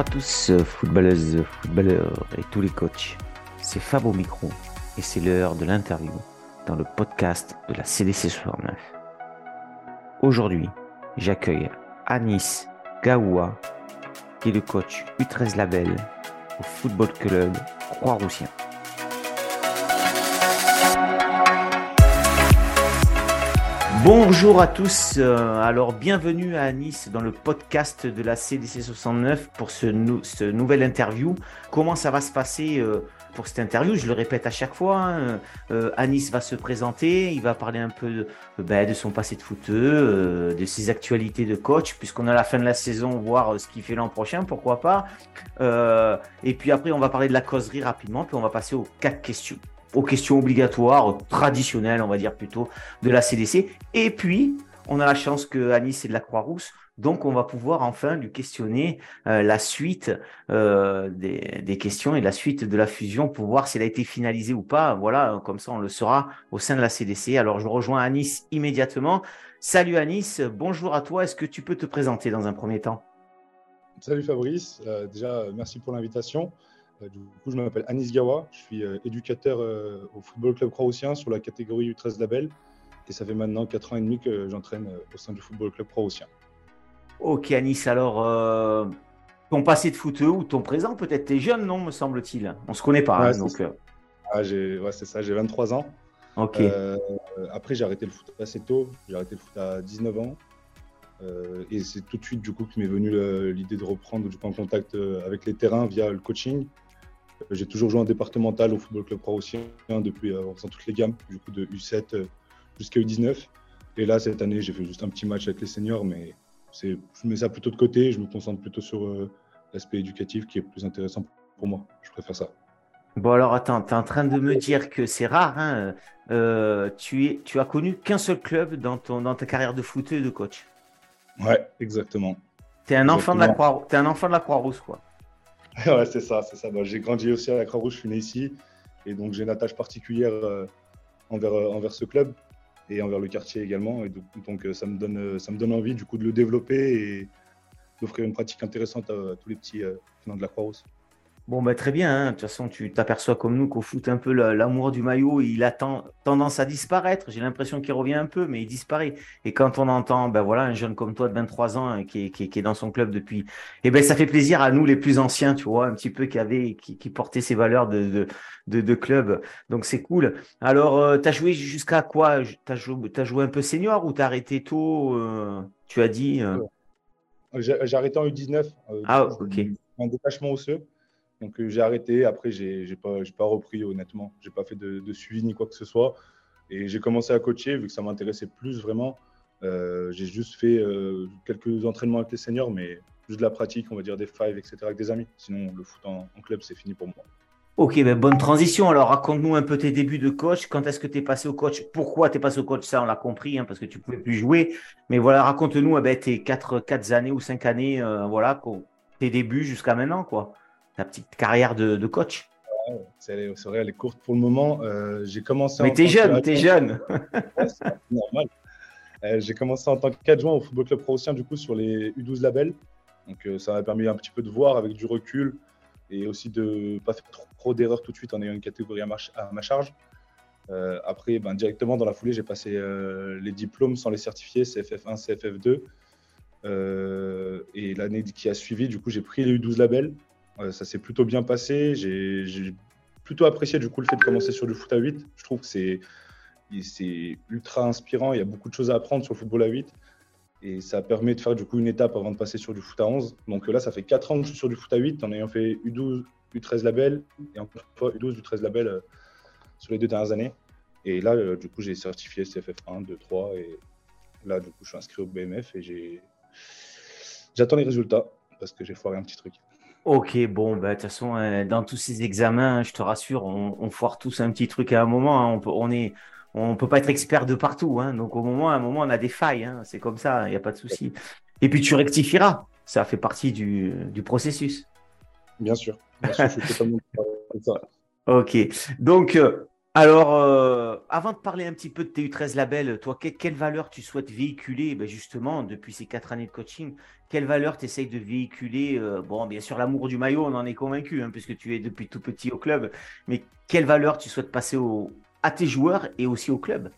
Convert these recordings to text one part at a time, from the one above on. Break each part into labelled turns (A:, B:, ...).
A: à tous, footballeuses, footballeurs et tous les coachs. C'est Fab au micro et c'est l'heure de l'interview dans le podcast de la CDC 69. Aujourd'hui, j'accueille Anis Gaoua, qui est le coach U13 Label au Football Club Croix-Roussien. Bonjour à tous, euh, alors bienvenue à Nice dans le podcast de la CDC 69 pour ce, nouvel interview. Comment ça va se passer euh, pour cette interview? Je le répète à chaque fois, hein, euh, Anis va se présenter, il va parler un peu de, ben, son passé de footeux, de ses actualités de coach, puisqu'on a la fin de la saison, voir ce qu'il fait l'an prochain, pourquoi pas. et puis après, on va parler de la causerie rapidement, puis on va passer aux quatre questions aux questions obligatoires, traditionnelles, on va dire plutôt, de la CDC. Et puis, on a la chance que Anis est de la Croix-Rousse, donc on va pouvoir enfin lui questionner euh, la suite euh, des, questions et la suite de la fusion pour voir si elle a été finalisée ou pas. Voilà, comme ça on le saura au sein de la CDC. Alors je rejoins Anis immédiatement. Salut Anis, bonjour à toi. Est-ce que tu peux te présenter dans un premier temps?
B: Salut Fabrice, euh, déjà merci pour l'invitation. Euh, du coup, je m'appelle Anis Gawa, je suis euh, éducateur euh, au Football Club Croix-Roussien sur la catégorie U13 Label. Et ça fait maintenant 4 ans et demi que j'entraîne au sein du Football Club Croix-Roussien.
A: Ok, Anis, alors, ton passé de footeux ou ton présent, peut-être? Tu es jeune, non, me semble-t-il On se connaît pas.
B: Hein, donc, ah, ouais, c'est ça, j'ai 23 ans.
A: Ok.
B: après, j'ai arrêté le foot assez tôt. J'ai arrêté le foot à 19 ans. et c'est tout de suite du coup que m'est venue l'idée de reprendre du coup, en contact avec les terrains via le coaching. J'ai toujours joué en départemental au Football Club Croix-Roussien depuis euh, en faisant toutes les gammes, du coup de U7 euh, jusqu'à U19. Et là, cette année, j'ai fait juste un petit match avec les seniors, mais je mets ça plutôt de côté. Je me concentre plutôt sur euh, l'aspect éducatif qui est plus intéressant pour moi. Je préfère ça.
A: Bon, alors attends, tu es en train de me dire que c'est rare. Hein tu, es, tu as connu qu'un seul club dans, ton, dans ta carrière de foot et de coach?
B: Ouais, exactement.
A: Tu es un enfant de la Croix, es un enfant de la Croix-Rousse, quoi.
B: ouais, c'est ça, c'est ça. j'ai grandi aussi à la Croix-Rouge, je suis né ici. Et donc, j'ai une attache particulière euh, envers, euh, envers ce club et envers le quartier également. Et donc, euh, ça, me donne, ça me donne envie du coup de le développer et d'offrir une pratique intéressante à, tous les petits de la Croix-Rousse.
A: Bon, bah, très bien. Hein. De toute façon, tu t'aperçois comme nous qu'au foot, un peu l'amour du maillot, il a tendance à disparaître. J'ai l'impression qu'il revient un peu, mais il disparaît. Et quand on entend ben voilà, un jeune comme toi de 23 ans hein, qui, est, dans son club depuis, eh ben, ça fait plaisir à nous, les plus anciens, tu vois, un petit peu qui, avait, qui, portaient ces valeurs de, de, club. Donc, c'est cool. Alors, euh, tu as joué jusqu'à quoi? Tu as, as, joué un peu senior ou tu as arrêté tôt euh, Tu as dit. Euh?
B: J'ai arrêté en U19.
A: ah, ok.
B: En détachement osseux. Donc euh, j'ai arrêté. Après, j'ai n'ai pas, repris honnêtement. J'ai pas fait de, suivi ni quoi que ce soit. Et j'ai commencé à coacher vu que ça m'intéressait plus vraiment. Euh, j'ai juste fait euh, quelques entraînements avec les seniors, mais juste de la pratique, on va dire des fives, etc. avec des amis. Sinon, le foot en, club, c'est fini pour moi.
A: Ok, ben bonne transition. Alors, raconte-nous un peu tes débuts de coach. Quand est-ce que tu es passé au coach? Pourquoi tu es passé au coach? Ça, on l'a compris, hein, parce que tu ne pouvais plus jouer. Mais voilà, raconte-nous eh ben, tes 4, 4 années ou 5 années, voilà, tes débuts jusqu'à maintenant. quoi ta petite carrière de, coach
B: c'est vrai, elle est courte pour le moment. Euh, j'ai commencé.
A: Mais t'es jeune, t'es jeune.
B: normal. Euh, j'ai commencé en tant qu'adjoint au Football Club Pro du coup, sur les U12 labels. Donc, euh, ça m'a permis un petit peu de voir avec du recul et aussi de pas faire trop, d'erreurs tout de suite en ayant une catégorie à ma, à ma charge. après, ben, directement dans la foulée, j'ai passé les diplômes sans les certifier, CFF1, CFF2. et l'année qui a suivi, du coup, j'ai pris les U12 labels ça s'est plutôt bien passé. J'ai plutôt apprécié du coup le fait de commencer sur du foot à 8. Je trouve que c'est ultra inspirant. Il y a beaucoup de choses à apprendre sur le football à 8. Et ça permet de faire du coup une étape avant de passer sur du foot à 11. Donc là, ça fait 4 ans que je suis sur du foot à 8 en ayant fait U12, U13 label et encore une fois U12, U13 label euh, sur les deux dernières années. Et là, euh, du coup, j'ai certifié CFF1, 2, 3. Et là, du coup, je suis inscrit au BMF et j'attends les résultats parce que j'ai foiré un petit truc.
A: Ok, bon, bah, de toute façon, euh, dans tous ces examens, je te rassure, on, foire tous un petit truc à un moment. Hein. on peut, on est, on peut pas être expert de partout. Hein. donc, au moment, à un moment, on a des failles. Hein. c'est comme ça, il n'y a pas de souci. Et puis, tu rectifieras. Ça fait partie du, processus.
B: Bien sûr. Bien sûr je suis totalement
A: Ok. Donc, euh, Alors, euh, avant de parler un petit peu de TU13 Label, toi, quelle valeur tu souhaites véhiculer? Ben justement depuis ces quatre années de coaching Quelle valeur tu essayes de véhiculer? Euh, Bon, bien sûr, l'amour du maillot, on en est convaincu, hein, puisque tu es depuis tout petit au club. Mais quelle valeur tu souhaites passer à tes joueurs et aussi au club?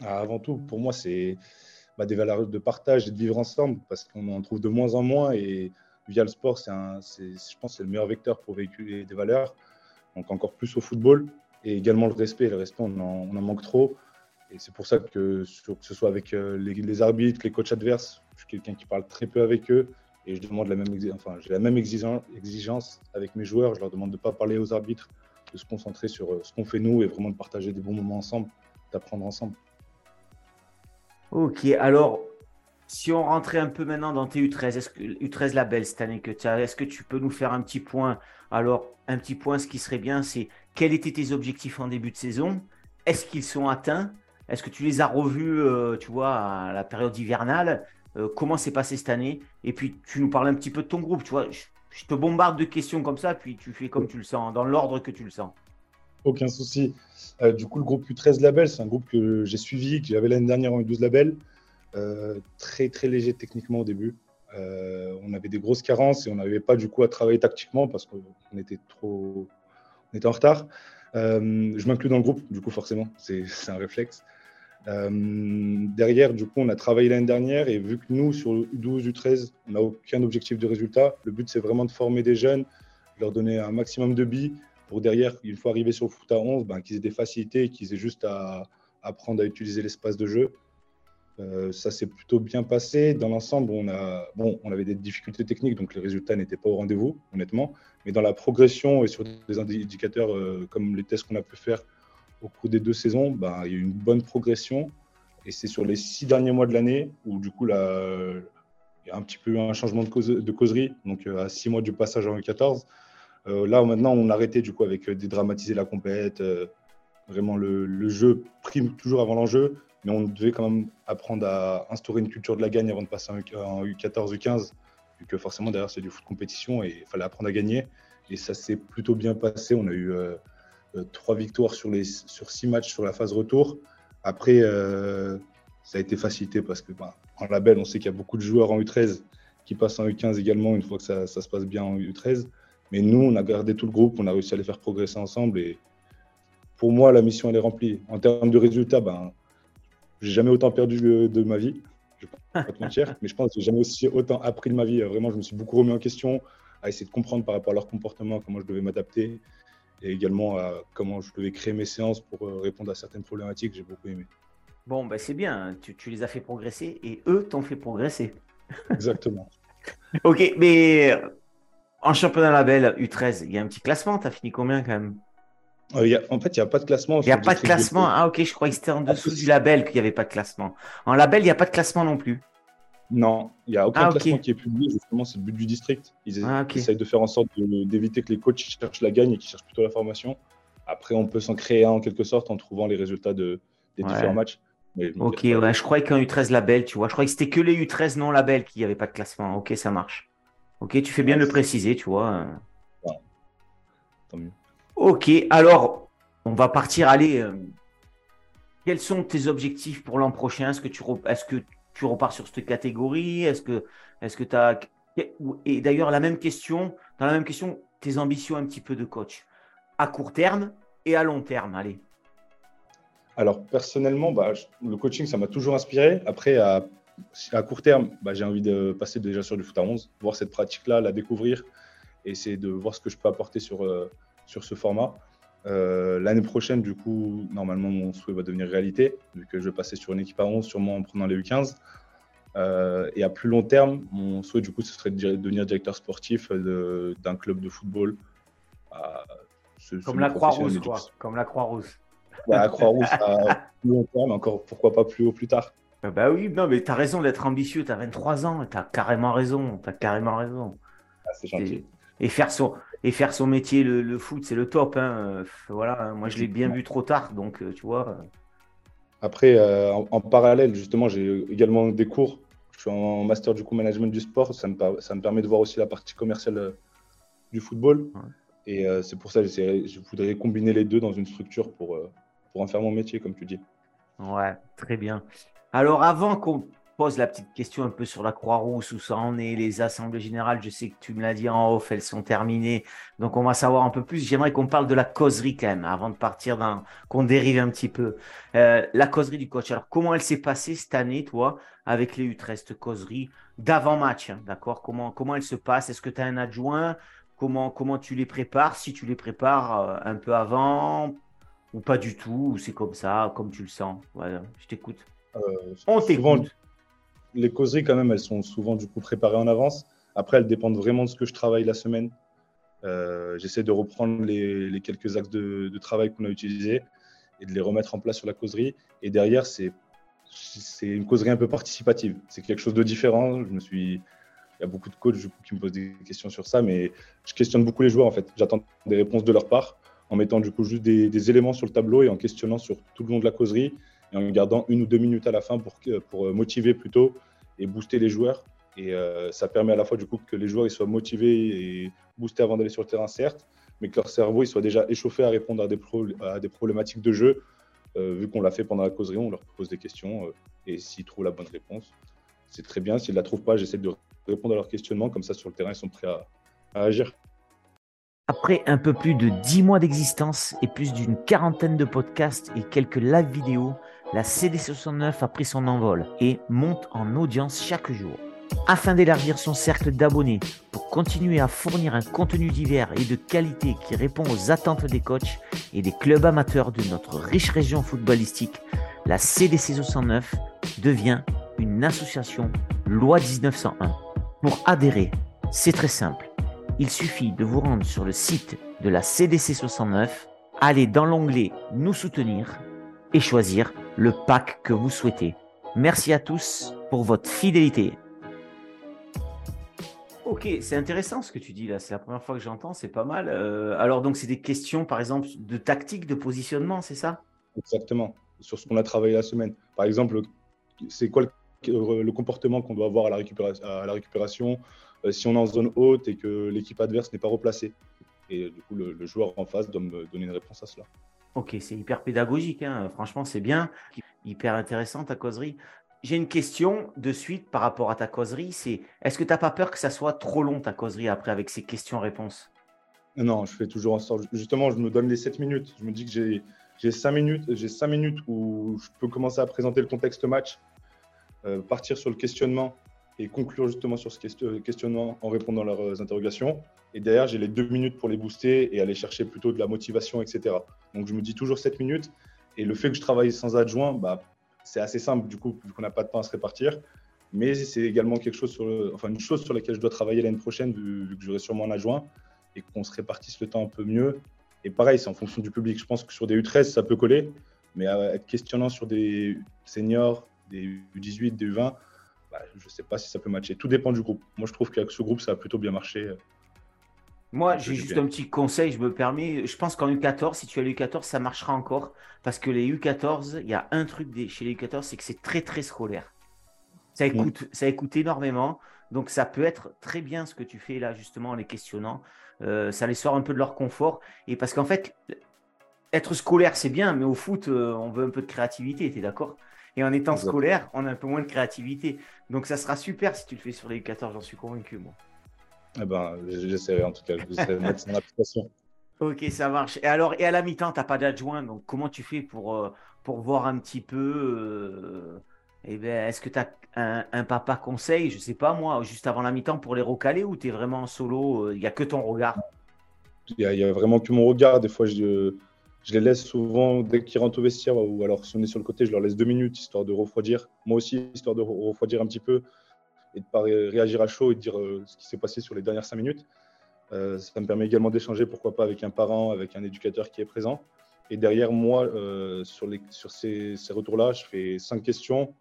B: Ah, Avant tout, pour moi, c'est bah, des valeurs de partage et de vivre ensemble, parce qu'on en trouve de moins en moins. Et via le sport, c'est, je pense, c'est le meilleur vecteur pour véhiculer des valeurs. Donc encore plus au football et également le respect. Le respect, on en, manque trop. Et c'est pour ça que, que ce soit avec euh, les, arbitres, les coachs adverses, je suis quelqu'un qui parle très peu avec eux. Et je demande la même, enfin, j'ai la même exigence avec mes joueurs. Je leur demande de ne pas parler aux arbitres, de se concentrer sur euh, ce qu'on fait nous et vraiment de partager des bons moments ensemble, d'apprendre ensemble.
A: Ok, alors si on rentrait un peu maintenant dans tes U13, est-ce que U13 Label cette année est-ce que tu peux nous faire un petit point? Alors, un petit point, ce qui serait bien, c'est quels étaient tes objectifs en début de saison? Est-ce qu'ils sont atteints? Est-ce que tu les as revus, euh, tu vois, à la période hivernale? Euh, Comment s'est passé cette année? Et puis, tu nous parles un petit peu de ton groupe, tu. Je, te bombarde de questions comme ça, puis tu fais comme tu le sens, dans l'ordre que tu le sens.
B: Aucun souci. Euh, du coup, le groupe U13 Label, c'est un groupe que j'ai suivi, que j'avais l'année dernière en U12 Label. très, très léger techniquement au début. on avait des grosses carences et on n'avait pas du coup à travailler tactiquement parce qu'on était trop, on était en retard. Euh, je m'inclus dans le groupe, du coup, forcément, c'est un réflexe. Euh, derrière, du coup, on a travaillé l'année dernière et vu que nous, sur U12, U13, on n'a aucun objectif de résultat, le but, c'est vraiment de former des jeunes, leur donner un maximum de billes pour derrière, une fois arrivés sur le foot à 11, ben, qu'ils aient des facilités, qu'ils aient juste à apprendre à utiliser l'espace de jeu. Euh, ça s'est plutôt bien passé. Dans l'ensemble, on, bon, on avait des difficultés techniques, donc les résultats n'étaient pas au rendez-vous, honnêtement. Mais dans la progression et sur des indicateurs euh, comme les tests qu'on a pu faire au cours des deux saisons, bah, il y a eu une bonne progression. Et c'est sur les six derniers mois de l'année où, du coup, là, il y a un petit peu un changement de, cause, de causerie. Donc, euh, à six mois du passage en U14, là, maintenant, on a arrêté, du coup, avec dédramatiser la compète. vraiment, le jeu prime toujours avant l'enjeu mais on devait quand même apprendre à instaurer une culture de la gagne avant de passer en U14, U15, vu que forcément derrière c'est du foot compétition et il fallait apprendre à gagner. Et ça s'est plutôt bien passé. On a eu euh, euh, trois victoires sur, les, sur six matchs sur la phase retour. Après, euh, ça a été facilité parce que ben, en label, on sait qu'il y a beaucoup de joueurs en U13 qui passent en U15 également une fois que ça, se passe bien en U13. Mais nous, on a gardé tout le groupe, on a réussi à les faire progresser ensemble. Et pour moi, la mission, elle est remplie. En termes de résultats, ben, j'ai jamais autant perdu de ma vie. Je ne vais pas te mentir, mais je pense que j'ai jamais aussi autant appris de ma vie. Vraiment, je me suis beaucoup remis en question à essayer de comprendre par rapport à leur comportement comment je devais m'adapter et également à comment je devais créer mes séances pour euh, répondre à certaines problématiques. J'ai beaucoup aimé.
A: Bon, ben c'est bien, tu, tu, les as fait progresser et eux t'ont fait progresser.
B: Exactement.
A: ok, mais en championnat label U13, il y a un petit classement, tu as fini combien quand même?
B: Euh, en fait, il n'y a pas de classement.
A: Il n'y a pas de classement. Ah, ok, je croyais que c'était en dessous du label qu'il n'y avait pas de classement. En label, il n'y a pas de classement non plus.
B: Non, il n'y a aucun ah, classement qui est publié. Justement, c'est le but du district. Ils ah, essayent de faire en sorte d'éviter que les coachs cherchent la gagne et qu'ils cherchent plutôt la formation. Après, on peut s'en créer un en quelque sorte en trouvant les résultats de, des différents matchs.
A: ok, ouais, je croyais qu'un U13 label, tu vois. Je croyais que c'était que les U13 non label qui avait pas de classement. Ok, ça marche. Ok, tu fais bien de le préciser, tu vois. Tant mieux. Ok, alors on va partir. Allez, euh, quels sont tes objectifs pour l'an prochain? Est-ce que tu repars sur cette catégorie? Est-ce que que tu as et d'ailleurs la même question dans la même question tes ambitions un petit peu de coach à court terme et à long terme. Allez.
B: Alors personnellement, bah, le coaching ça m'a toujours inspiré. Après à, court terme, bah, j'ai envie de passer déjà sur du foot à 11, voir cette pratique-là, la découvrir, et essayer de voir ce que je peux apporter sur, euh, sur ce format. Euh, l'année prochaine, du coup, normalement, mon souhait va devenir réalité, vu que je vais passer sur une équipe à 11, sûrement en prenant les U15. Euh, et à plus long terme, mon souhait, du coup, ce serait de devenir directeur sportif d'un club de football.
A: Comme la Croix-Rousse, quoi. Comme la Croix-Rousse.
B: la Croix-Rousse, à plus long terme, encore pourquoi pas plus haut plus tard.
A: Ah bah oui, non, mais tu as raison d'être ambitieux. Tu as 23 ans, tu as carrément raison. Tu as carrément raison.
B: Ah, c'est gentil.
A: Et faire son, et faire son métier, le, foot, c'est le top. Hein. Voilà, moi je l'ai bien vu trop tard, donc euh, tu vois.
B: Après, euh, en, parallèle, justement, j'ai également des cours. Je suis en master du coup management du sport. Ça me, ça me permet de voir aussi la partie commerciale euh, du football. Et c'est pour ça que je voudrais combiner les deux dans une structure pour, pour en faire mon métier, comme tu dis.
A: Ouais, très bien. Alors, avant qu'on pose la petite question un peu sur la Croix-Rousse, où ça en est, les assemblées générales, je sais que tu me l'as dit en off, elles sont terminées, donc on va savoir un peu plus. J'aimerais qu'on parle de la causerie quand même, avant de partir dans, qu'on dérive un petit peu. Euh, la causerie du coach, alors comment elle s'est passée cette année, toi, avec les U13, cette causerie d'avant-match, hein, d'accord? Comment, comment elle se passe? Est-ce que tu as un adjoint? Comment, comment tu les prépares? Si tu les prépares euh, un peu avant, ou pas du tout, ou c'est comme ça, comme tu le sens? Voilà, je t'écoute.
B: Euh, On t'écoute. Les causeries, quand même, elles sont souvent du coup préparées en avance. Après, elles dépendent vraiment de ce que je travaille la semaine. Euh, j'essaie de reprendre les, quelques axes de, travail qu'on a utilisés et de les remettre en place sur la causerie. Et derrière, c'est une causerie un peu participative. C'est quelque chose de différent. Je me suis, il y a beaucoup de coachs qui me posent des questions sur ça, mais je questionne beaucoup les joueurs en fait. J'attends des réponses de leur part en mettant du coup juste des, éléments sur le tableau et en questionnant sur tout le long de la causerie et en gardant une ou deux minutes à la fin pour, pour motiver plutôt et booster les joueurs. Et euh, ça permet à la fois du coup que les joueurs ils soient motivés et boostés avant d'aller sur le terrain, certes, mais que leur cerveau il soit déjà échauffé à répondre à des, à des problématiques de jeu. Euh, vu qu'on l'a fait pendant la causerie, on leur pose des questions euh, et s'ils trouvent la bonne réponse, c'est très bien. S'ils ne la trouvent pas, j'essaie de répondre à leurs questionnements. Comme ça, sur le terrain, ils sont prêts à agir.
A: Après un peu plus de 10 mois d'existence et plus d'une quarantaine de podcasts et quelques live vidéos, la CD69 a pris son envol et monte en audience chaque jour. Afin d'élargir son cercle d'abonnés pour continuer à fournir un contenu divers et de qualité qui répond aux attentes des coachs et des clubs amateurs de notre riche région footballistique, la CDC69 devient une association loi 1901. Pour adhérer, c'est très simple il suffit de vous rendre sur le site de la CDC 69, aller dans l'onglet Nous soutenir et choisir le pack que vous souhaitez. Merci à tous pour votre fidélité. Ok, c'est intéressant ce que tu dis là. C'est la première fois que j'entends, c'est pas mal. Euh, alors donc c'est des questions, par exemple, de tactique, de positionnement, c'est ça?
B: Exactement. Sur ce qu'on a travaillé la semaine. Par exemple, c'est quoi le, comportement qu'on doit avoir à la récupération euh, si on est en zone haute et que l'équipe adverse n'est pas replacée? Et du coup, le, joueur en face doit me donner une réponse à cela.
A: Ok, c'est hyper pédagogique. Hein. Franchement, c'est bien. Hyper intéressant ta causerie. J'ai une question de suite par rapport à ta causerie. C'est est-ce que tu n'as pas peur que ça soit trop long ta causerie après avec ces questions-réponses?
B: Non, je fais toujours en sorte. Justement, je me donne les 7 minutes. Je me dis que j'ai, j'ai 5 minutes, j'ai 5 minutes où je peux commencer à présenter le contexte match, euh, partir sur le questionnement et conclure justement sur ce questionnement en répondant à leurs euh, interrogations. Et derrière, j'ai les deux minutes pour les booster et aller chercher plutôt de la motivation, etc. Donc, je me dis toujours 7 minutes. Et le fait que je travaille sans adjoint, bah, c'est assez simple, du coup, vu qu'on n'a pas de temps à se répartir. Mais c'est également quelque chose sur enfin, une chose sur laquelle je dois travailler l'année prochaine, vu, que j'aurai sûrement un adjoint et qu'on se répartisse le temps un peu mieux. Et pareil, c'est en fonction du public. Je pense que sur des U13, ça peut coller. Mais être questionnant sur des seniors, des U18, des U20, bah, je ne sais pas si ça peut matcher. Tout dépend du groupe. Moi, je trouve qu'avec ce groupe, ça a plutôt bien marché.
A: Moi, j'ai juste un petit conseil, je me permets. Je pense qu'en U14, si tu as les U14, ça marchera encore. Parce que les U14, il y a un truc chez les U14, c'est que c'est très, très scolaire. Ça écoute, ça écoute énormément. Donc, ça peut être très bien ce que tu fais là, justement, en les questionnant. Euh, ça les sort un peu de leur confort. Et parce qu'en fait, être scolaire, c'est bien, mais au foot, euh, on veut un peu de créativité, tu es d'accord? Et en étant scolaire, on a un peu moins de créativité. Donc ça sera super si tu le fais sur les 14, j'en suis convaincu, moi.
B: Eh ben, j'essaierai en tout cas, de mettre son application.
A: Ok, ça marche. Et alors, et à la mi-temps, tu n'as pas d'adjoint, donc comment tu fais pour, euh, pour voir un petit peu euh, eh ben, Est-ce que tu as un, papa conseil, je sais pas moi, juste avant la mi-temps pour les recaler ou tu es vraiment en solo Il euh, n'y a que ton regard?
B: Il n'y a, a, vraiment que mon regard. Des fois, je, je les laisse souvent dès qu'ils rentrent au vestiaire ou alors si on est sur le côté, je leur laisse deux minutes histoire de refroidir. Moi aussi, histoire de refroidir un petit peu et de ne pas réagir à chaud et de dire euh, ce qui s'est passé sur les dernières cinq minutes. Euh, ça me permet également d'échanger, pourquoi pas, avec un parent, avec un éducateur qui est présent. Et derrière moi, euh, sur, ces, retours-là, je fais cinq questions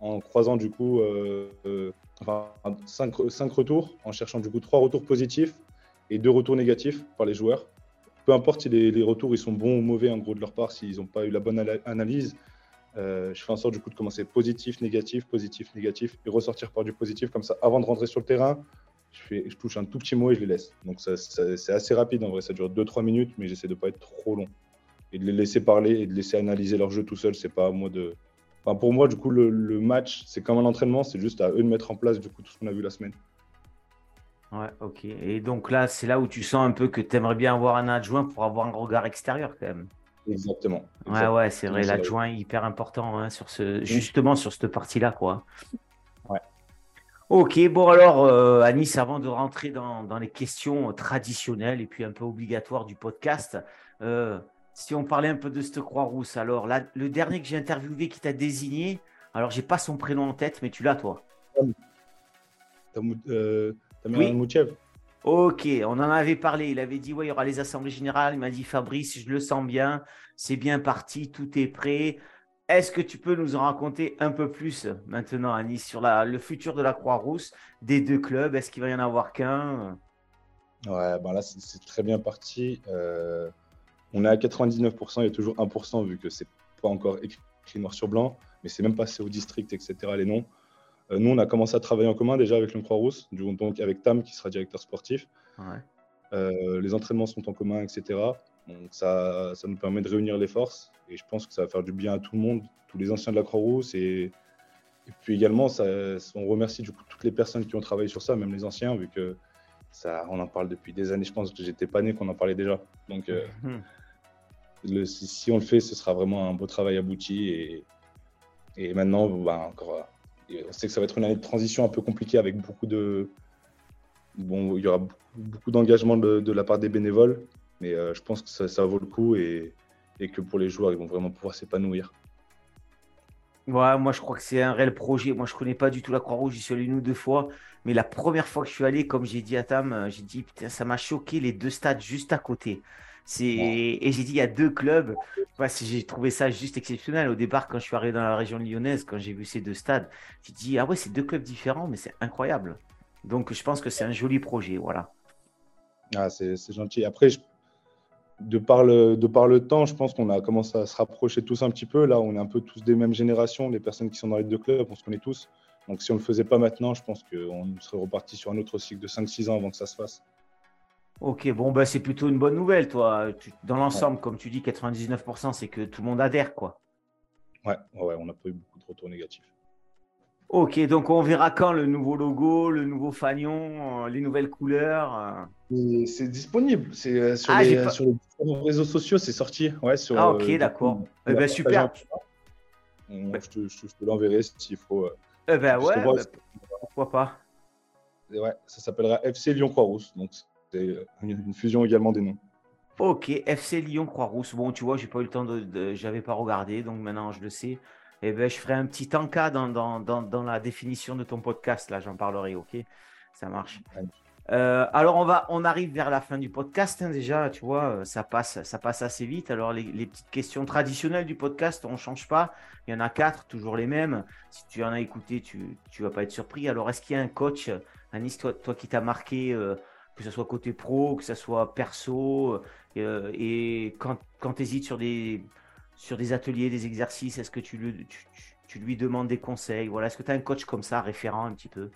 B: en croisant du coup enfin, cinq retours, en cherchant du coup trois retours positifs et deux retours négatifs par les joueurs peu importe si les, retours ils sont bons ou mauvais en gros de leur part, s'ils n'ont pas eu la bonne analyse, euh, je fais en sorte du coup de commencer positif, négatif, positif, négatif et ressortir par du positif comme ça. Avant de rentrer sur le terrain, je, touche un tout petit mot et je les laisse. Donc c'est assez rapide en vrai, ça dure 2-3 minutes, mais j'essaie de pas être trop long. Et de les laisser parler et de laisser analyser leur jeu tout seul, c'est pas à moi de. Enfin, pour moi, du coup, le, match, c'est comme un entraînement, c'est juste à eux de mettre en place du coup tout ce qu'on a vu la semaine.
A: Ouais, ok. Et donc là, c'est là où tu sens un peu que tu aimerais bien avoir un adjoint pour avoir un regard extérieur quand même.
B: Exactement.
A: Ouais, ouais, c'est vrai, l'adjoint est hyper important hein, sur ce, justement sur cette partie-là, quoi.
B: Ouais.
A: Ok, bon alors, euh, Anis, avant de rentrer dans, les questions traditionnelles et puis un peu obligatoires du podcast, euh, si on parlait un peu de cette Croix-Rousse, alors là, le dernier que j'ai interviewé qui t'a désigné, alors j'ai pas son prénom en tête, mais tu l'as toi.
B: Euh, oui.
A: Ok, on en avait parlé. Il avait dit, ouais, il y aura les assemblées générales. Il m'a dit, Fabrice, je le sens bien. C'est bien parti, tout est prêt. Est-ce que tu peux nous en raconter un peu plus maintenant, Anis, sur la, le futur de la Croix-Rousse, des deux clubs? Est-ce qu'il va y en avoir qu'un?
B: Ouais, ben là, c'est très bien parti. Euh, on est à 99%, il y a toujours 1%, vu que c'est pas encore écrit noir sur blanc, mais c'est même passé au district, etc., les noms. Euh, nous, on a commencé à travailler en commun déjà avec le Croix-Rousse, donc avec Tam qui sera directeur sportif. Euh, les entraînements sont en commun, etc. Donc ça, ça nous permet de réunir les forces et je pense que ça va faire du bien à tout le monde, tous les anciens de la Croix-Rousse et, puis également, ça, on remercie du coup toutes les personnes qui ont travaillé sur ça, même les anciens, vu que ça, on en parle depuis des années. Je pense que j'étais pas né qu'on en parlait déjà. Donc, euh, mhm. si, on le fait, ce sera vraiment un beau travail abouti. Et, et maintenant, bah, encore, on sait que ça va être une année de transition un peu compliquée avec beaucoup de. Bon, il y aura beaucoup, d'engagement de, la part des bénévoles, mais euh, je pense que ça, vaut le coup et, que pour les joueurs, ils vont vraiment pouvoir s'épanouir.
A: Ouais, moi je crois que c'est un réel projet. Moi je connais pas du tout la Croix-Rouge, j'y suis allé une ou deux fois, mais la première fois que je suis allé, comme j'ai dit à Tam, euh, j'ai dit putain, ça m'a choqué les deux stades juste à côté. Et j'ai dit, il y a deux clubs. j'ai trouvé ça juste exceptionnel. Au départ, quand je suis arrivé dans la région lyonnaise, quand j'ai vu ces deux stades, j'ai dit, ah ouais, c'est deux clubs différents, mais c'est incroyable. Donc, je pense que c'est un joli projet. Voilà.
B: Ah, c'est gentil. Après, de, par le, de par le temps, je pense qu'on a commencé à se rapprocher tous un petit peu. Là, on est un peu tous des mêmes générations. Les personnes qui sont dans les deux clubs, on se connaît tous. Donc, si on ne le faisait pas maintenant, je pense qu'on serait reparti sur un autre cycle de 5-6 ans avant que ça se fasse.
A: Ok, bon, bah, c'est plutôt une bonne nouvelle, toi. dans l'ensemble, comme tu dis, 99%, c'est que tout le monde adhère, quoi.
B: Ouais, ouais, on n'a pas eu beaucoup de retours négatifs.
A: Ok, donc on verra quand le nouveau logo, le nouveau fanion, euh, les nouvelles couleurs.
B: Euh. C'est disponible. C'est euh, sur, ah, les, sur, les, réseaux sociaux, c'est sorti. Ouais, sur,
A: ah, ok, d'accord. Eh ben, super.
B: je te, l'enverrai s'il faut.
A: Eh ben, ouais, bah, pourquoi pas.
B: Ouais, ça s'appellera FC Lyon Croix-Rousse. Donc, c'est une fusion également des noms.
A: Ok, FC Lyon Croix-Rousse. Bon, tu vois, j'ai pas eu le temps de, j'avais pas regardé, donc maintenant je le sais. Eh ben, je ferai un petit encas dans, dans, dans, la définition de ton podcast. Là, j'en parlerai. Ok, ça marche. Euh, alors, on va, on arrive vers la fin du podcast. Hein, déjà, tu vois, ça passe, ça passe assez vite. Alors, les, petites questions traditionnelles du podcast, on change pas. Il y en a quatre, toujours les mêmes. Si tu en as écouté, tu, tu vas pas être surpris. Alors, est-ce qu'il y a un coach, Anis, toi, toi qui t'as marqué euh, que ce soit côté pro, que ce soit perso. Euh, et quand, quand tu hésites sur des, sur des ateliers, des exercices, est-ce que tu, lui, tu, lui demandes des conseils? Voilà, Est-ce que tu as un coach comme ça, référent un petit peu?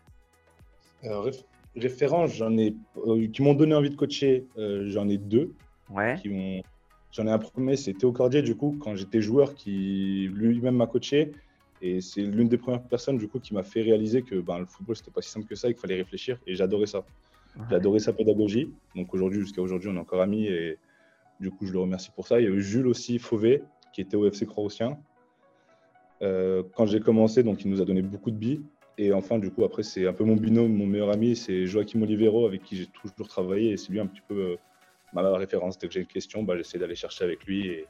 B: Euh, Référent, j'en ai, euh, qui m'ont donné envie de coacher, j'en ai deux.
A: Ouais.
B: Qui J'en ai un premier, c'est Théo Cordier, du coup, quand j'étais joueur, qui lui-même m'a coaché. Et c'est l'une des premières personnes, du coup, qui m'a fait réaliser que ben, le football, c'était pas si simple que ça et qu'il fallait réfléchir. Et j'adorais ça. J'ai adoré sa pédagogie. Donc aujourd'hui, jusqu'à aujourd'hui, on est encore amis et du coup, je le remercie pour ça. Il y a eu Jules aussi Fauvet, qui était au FC Croix-Roussien. Euh, quand j'ai commencé, donc il nous a donné beaucoup de billes. Et enfin, du coup, après, c'est un peu mon binôme, mon meilleur ami, c'est Joachim Olivero, avec qui j'ai toujours travaillé. Et c'est lui un petit peu euh, ma référence. Dès que j'ai une question, bah, j'essaie d'aller chercher avec lui. Et,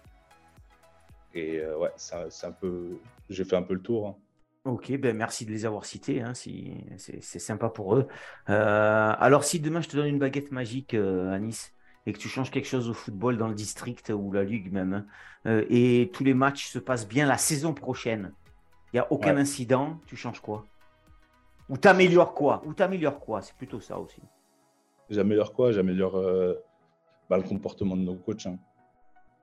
B: et euh, ouais, c'est un peu. J'ai fait un peu le tour. Hein.
A: Ok, ben merci de les avoir cités, hein, si, c'est sympa pour eux. Euh, alors si demain je te donne une baguette magique euh, à Nice et que tu changes quelque chose au football dans le district ou la ligue même, hein, euh, et tous les matchs se passent bien la saison prochaine, il n'y a aucun incident, tu changes quoi? Ou t'améliores quoi? Ou t'améliores quoi? C'est plutôt ça aussi.
B: J'améliore quoi? J'améliore bah, le comportement de nos coachs. Hein.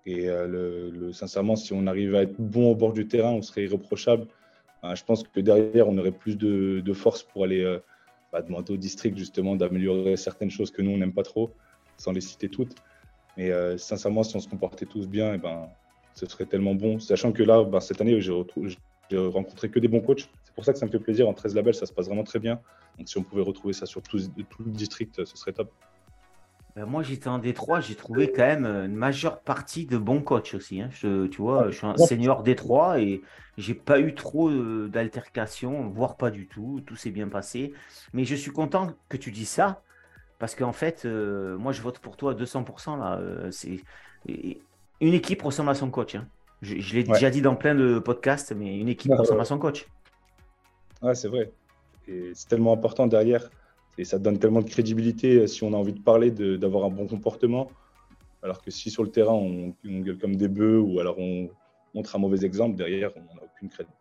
B: Et le, sincèrement, si on arrive à être bon au bord du terrain, on serait irréprochable. Euh, je pense que derrière, on aurait plus de, force pour aller, euh, bah, demander au district justement d'améliorer certaines choses que nous, on n'aime pas trop, sans les citer toutes. Mais euh, sincèrement, si on se comportait tous bien, et eh ben, ce serait tellement bon. Sachant que là, bah, cette année, j'ai rencontré que des bons coachs. C'est pour ça que ça me fait plaisir. En 13 labels, ça se passe vraiment très bien. Donc si on pouvait retrouver ça sur tout le district, ce serait top.
A: Ben, moi, j'étais en Détroit, j'ai trouvé quand même une majeure partie de bons coachs aussi. Hein. Je, tu vois, je suis un senior Détroit et j'ai pas eu trop euh, d'altercations, voire pas du tout. Tout s'est bien passé. Mais je suis content que tu dis ça parce qu'en fait, euh, moi, je vote pour toi à 200%. Là, euh, c'est une équipe ressemble à son coach. Hein. Je, l'ai déjà dit dans plein de podcasts, mais une équipe ressemble à son coach.
B: Ouais, c'est vrai. Et c'est tellement important derrière. Et ça donne tellement de crédibilité euh, si on a envie de parler, d'avoir un bon comportement. Alors que si sur le terrain, on, gueule comme des bœufs ou alors on montre un mauvais exemple, derrière, on n'a aucune crédibilité.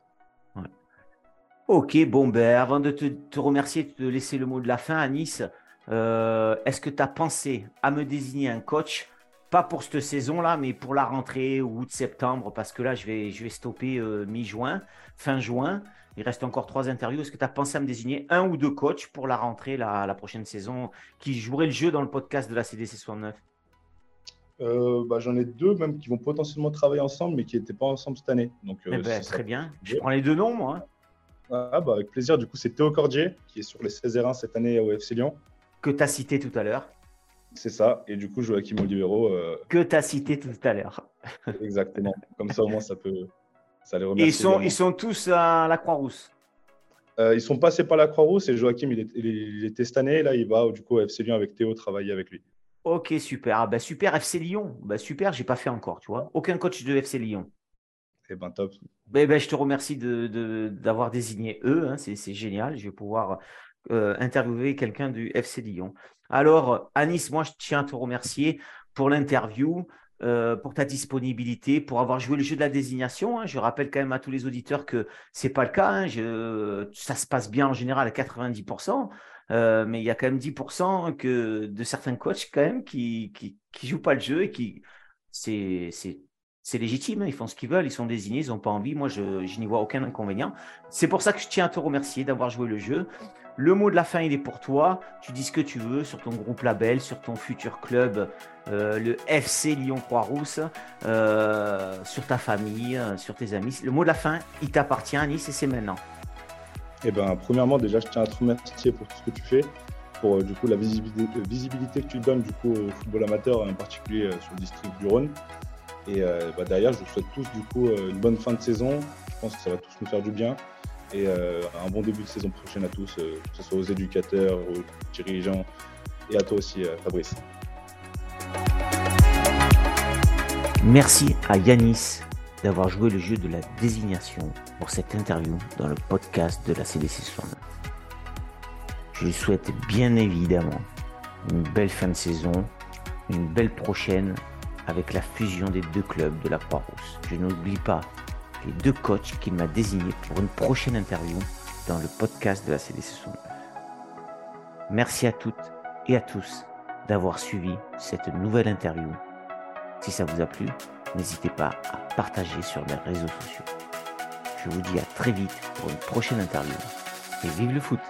A: Ok, bon, ben, avant de te, remercier, de te laisser le mot de la fin Nice, euh, est-ce que tu as pensé à me désigner un coach pas pour cette saison-là, mais pour la rentrée ou août-septembre, parce que là, je vais, je vais stopper euh, mi-juin, fin juin. Il reste encore trois interviews. Est-ce que tu as pensé à me désigner un ou deux coachs pour la rentrée, la, la prochaine saison, qui joueraient le jeu dans le podcast de la CDC 69
B: euh, bah, J'en ai deux même qui vont potentiellement travailler ensemble, mais qui n'étaient pas ensemble cette année. Donc,
A: euh, eh ben, très bien. Je prends les deux noms, moi.
B: Ah, bah, avec plaisir. Du coup, c'est Théo Cordier, qui est sur les 16 R1 cette année au FC Lyon.
A: Que tu as cité tout à l'heure.
B: C'est ça. Et du coup, Joachim Olivero.
A: Euh... Que tu as cité tout à l'heure.
B: Exactement. Comme ça, au moins, ça peut. Ça les
A: remercie. Ils sont, ils sont tous à la Croix-Rousse.
B: Euh, ils sont passés par la Croix-Rousse et Joachim, il, il, était cette année. Là, il va du coup au FC Lyon avec Théo travailler avec lui.
A: Ok, super. Ah, bah, super, FC Lyon. Bah, super, j'ai pas fait encore, tu vois. Aucun coach de FC Lyon.
B: Eh ben, top.
A: Ben, ben, je te remercie d'avoir de, désigné eux. Hein. C'est génial. Je vais pouvoir euh, interviewer quelqu'un du FC Lyon. Alors, Anis, moi, je tiens à te remercier pour l'interview, euh, pour ta disponibilité, pour avoir joué le jeu de la désignation. Hein. Je rappelle quand même à tous les auditeurs que ce n'est pas le cas. Hein. ça se passe bien en général à 90%, euh, mais il y a quand même 10% que, de certains coachs quand même qui ne jouent pas le jeu et qui c'est c'est légitime, ils font ce qu'ils veulent, ils sont désignés, ils n'ont pas envie. Moi, je, n'y vois aucun inconvénient. C'est pour ça que je tiens à te remercier d'avoir joué le jeu. Le mot de la fin, il est pour toi. Tu dis ce que tu veux sur ton groupe label, sur ton futur club, euh, le FC Lyon Croix-Rousse, euh, sur ta famille, euh, sur tes amis. Le mot de la fin, il t'appartient, Nice, et c'est maintenant.
B: Eh ben, premièrement, déjà, je tiens à te remercier pour tout ce que tu fais, pour du coup la visibilité, visibilité, que tu donnes du coup au football amateur, en particulier sur le district du Rhône. Et bah, derrière, je vous souhaite tous du coup une bonne fin de saison. Je pense que ça va tous nous faire du bien et euh, un bon début de saison prochaine à tous, euh, que ce soit aux éducateurs, aux dirigeants et à toi aussi, euh, Fabrice.
A: Merci à Yanis d'avoir joué le jeu de la désignation pour cette interview dans le podcast de la CDC 69. Je lui souhaite bien évidemment une belle fin de saison, une belle prochaine avec la fusion des deux clubs de la Croix-Rousse. Je n'oublie pas les deux coachs qu'il m'a désignés pour une prochaine interview dans le podcast de la CDC 69. Merci à toutes et à tous d'avoir suivi cette nouvelle interview. Si ça vous a plu, n'hésitez pas à partager sur les réseaux sociaux. Je vous dis à très vite pour une prochaine interview. Et vive le foot